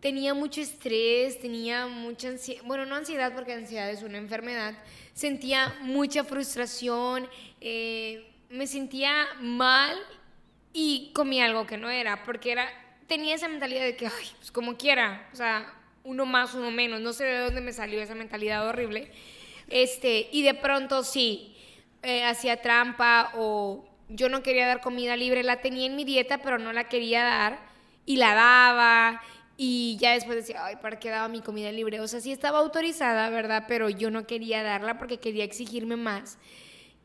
tenía mucho estrés, tenía mucha ansiedad, bueno, no ansiedad porque ansiedad es una enfermedad, sentía mucha frustración, eh, me sentía mal y comí algo que no era, porque era, tenía esa mentalidad de que, ay, pues como quiera, o sea, uno más, uno menos, no sé de dónde me salió esa mentalidad horrible. Este, y de pronto sí, eh, hacía trampa o yo no quería dar comida libre, la tenía en mi dieta, pero no la quería dar y la daba. Y ya después decía, ay, ¿para qué daba mi comida libre? O sea, sí estaba autorizada, ¿verdad? Pero yo no quería darla porque quería exigirme más.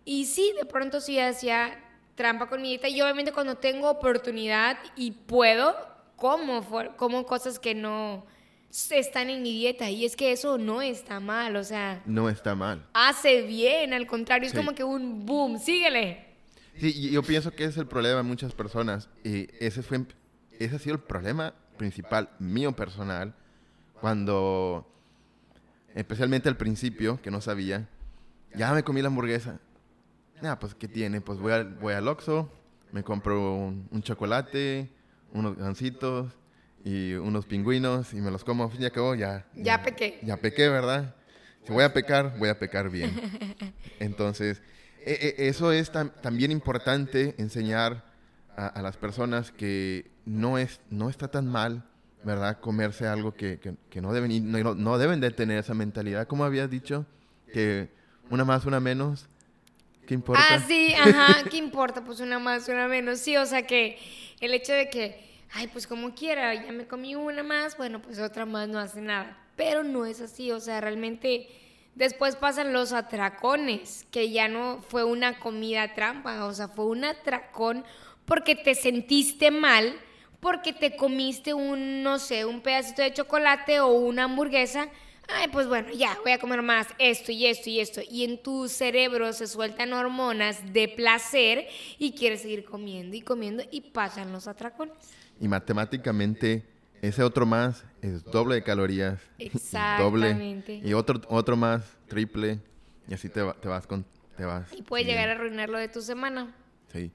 Y sí, de pronto sí hacía trampa con mi dieta. Y obviamente cuando tengo oportunidad y puedo, como, como cosas que no están en mi dieta. Y es que eso no está mal, o sea... No está mal. Hace bien, al contrario, es como que un boom, síguele. Sí, yo pienso que es el problema de muchas personas. Y ese, fue, ese ha sido el problema principal mío personal cuando, especialmente al principio, que no sabía, ya me comí la hamburguesa Ah, pues, ¿qué tiene? Pues voy, al, voy al Oxxo, me compro un, chocolate, unos gancitos y unos pingüinos y me los como. Al fin y al ya, ya... pequé. Ya pequé, ¿verdad? Si voy a pecar, voy a pecar bien. Entonces, e, e, eso es también importante enseñar a, las personas que no, es, no está tan mal, ¿verdad? Comerse algo que, que, no, deben, no, no deben de tener esa mentalidad. Como habías dicho, que una más, una menos ¿Qué importa? Ah, sí, ajá, ¿qué importa? Pues una más, una menos. Sí, o sea que el hecho de que, ay, pues como quiera, ya me comí una más, bueno, pues otra más no hace nada. Pero no es así, o sea, realmente después pasan los atracones, que ya no fue una comida trampa, o sea, fue un atracón porque te sentiste mal, porque te comiste un, no sé, un pedacito de chocolate o una hamburguesa. Ay, pues bueno, ya, voy a comer más esto y esto y esto. Y en tu cerebro se sueltan hormonas de placer y quieres seguir comiendo y comiendo y pasan los atracones. Y matemáticamente, ese otro más es doble de calorías. Exactamente. Doble. Y otro, otro más, triple. Y así te, te vas con... Te vas y puede llegar a arruinar lo de tu semana. Sí.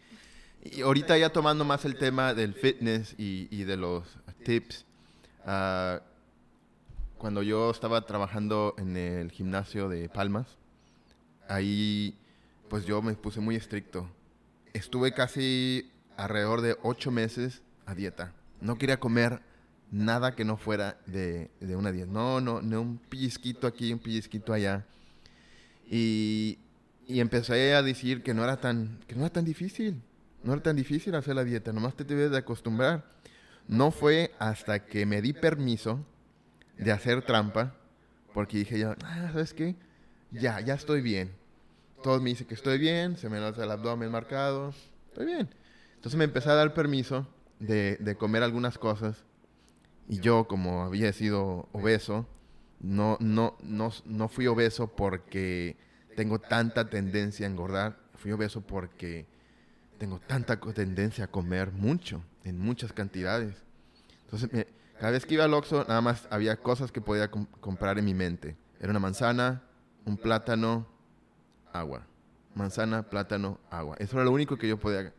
Y ahorita ya tomando más el tema del fitness y, y de los tips, uh, cuando yo estaba trabajando en el gimnasio de Palmas, ahí pues yo me puse muy estricto. Estuve casi alrededor de ocho meses a dieta. No quería comer nada que no fuera de, de una dieta. No, no, no un pellizquito aquí, un pellizquito allá. Y, y empecé a decir que no era tan, que no era tan difícil no era tan difícil hacer la dieta, nomás te debes de acostumbrar. No fue hasta que me di permiso de hacer trampa, porque dije yo, ah, ¿sabes qué? Ya, ya estoy bien. Todos me dicen que estoy bien, se me nota el abdomen marcado, estoy bien. Entonces me empecé a dar permiso de, de comer algunas cosas y yo, como había sido obeso, no, no, no, no fui obeso porque tengo tanta tendencia a engordar, fui obeso porque tengo tanta tendencia a comer mucho, en muchas cantidades. Entonces, cada vez que iba al Oxxo, nada más había cosas que podía comprar en mi mente. Era una manzana, un plátano, agua. Manzana, plátano, agua. Eso era lo único que yo podía.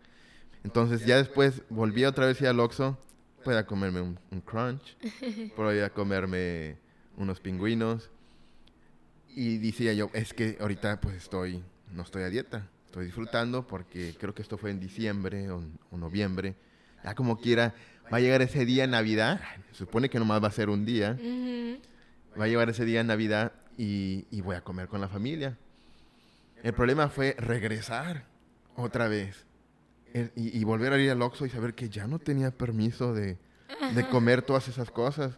Entonces, ya después volví otra vez al Oxxo, podía comerme un, un crunch, podía comerme unos pingüinos. Y decía yo, es que ahorita pues estoy, no estoy a dieta estoy disfrutando porque creo que esto fue en diciembre o, noviembre. Ya como quiera, va a llegar ese día Navidad, se supone que nomás va a ser un día, va a llegar ese día Navidad y, voy a comer con la familia. El problema fue regresar otra vez. Y, volver a ir al Oxxo y saber que ya no tenía permiso de, de comer todas esas cosas.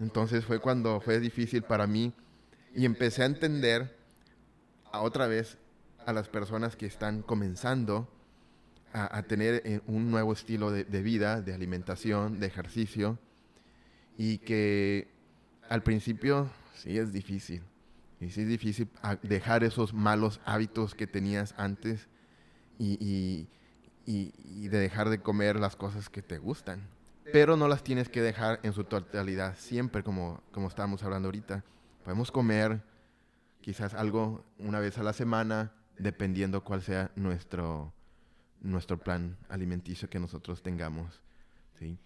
Entonces fue cuando fue difícil para mí y empecé a entender a otra vez a las personas que están comenzando a, tener eh, un nuevo estilo de, vida, de alimentación, de ejercicio, y que al principio sí es difícil. Y sí es difícil dejar esos malos hábitos que tenías antes y, y, de dejar de comer las cosas que te gustan. Pero no las tienes que dejar en su totalidad siempre, como, como estábamos hablando ahorita. Podemos comer quizás algo una vez a la semana, dependiendo cuál sea nuestro, nuestro plan alimenticio que nosotros tengamos. ¿sí?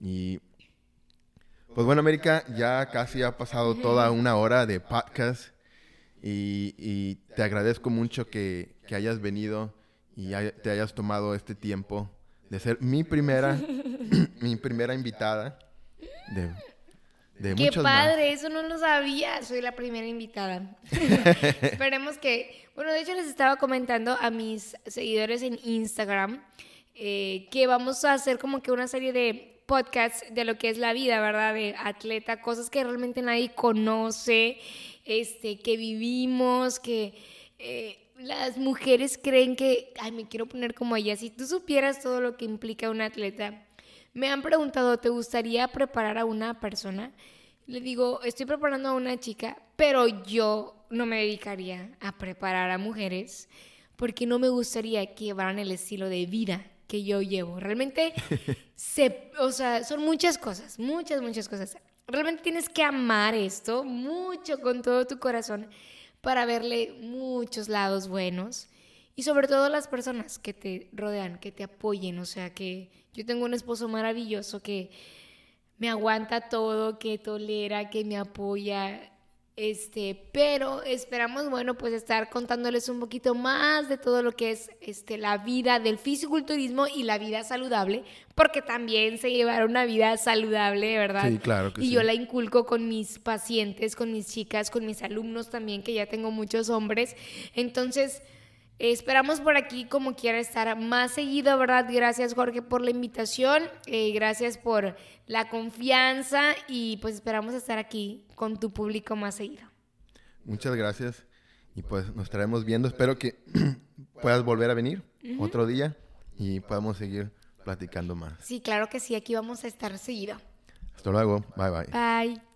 Y pues bueno, América, ya casi ha pasado toda una hora de podcast y, te agradezco mucho que, que hayas venido y te hayas tomado este tiempo de ser mi primera, mi primera invitada de Qué padre, eso no lo sabía. Soy la primera invitada. Esperemos que. Bueno, de hecho, les estaba comentando a mis seguidores en Instagram eh, que vamos a hacer como que una serie de podcasts de lo que es la vida, ¿verdad? De atleta, cosas que realmente nadie conoce, este, que vivimos, que. Eh, las mujeres creen que, ay, me quiero poner como ella. Si tú supieras todo lo que implica un atleta, me han preguntado, ¿te gustaría preparar a una persona? Le digo, estoy preparando a una chica, pero yo no me dedicaría a preparar a mujeres porque no me gustaría que llevaran el estilo de vida que yo llevo. Realmente, se, o sea, son muchas cosas, muchas, muchas cosas. Realmente tienes que amar esto mucho con todo tu corazón para verle muchos lados buenos y sobre todo las personas que te rodean, que te apoyen, o sea, que yo tengo un esposo maravilloso que me aguanta todo, que tolera, que me apoya. Este, pero esperamos, bueno, pues estar contándoles un poquito más de todo lo que es este, la vida del fisiculturismo y la vida saludable, porque también se lleva una vida saludable, ¿verdad? Sí, claro que y yo la inculco con mis pacientes, con mis chicas, con mis alumnos también, que ya tengo muchos hombres. Entonces, esperamos por aquí como quiera estar más seguido, ¿verdad? Gracias Jorge por la invitación, eh, gracias por la confianza y pues esperamos estar aquí con tu público más seguido. Muchas gracias y pues nos estaremos viendo. Espero que puedas volver a venir otro día y podamos seguir platicando más. Sí, claro que sí, aquí vamos a estar seguido. Hasta luego. Bye bye. Bye.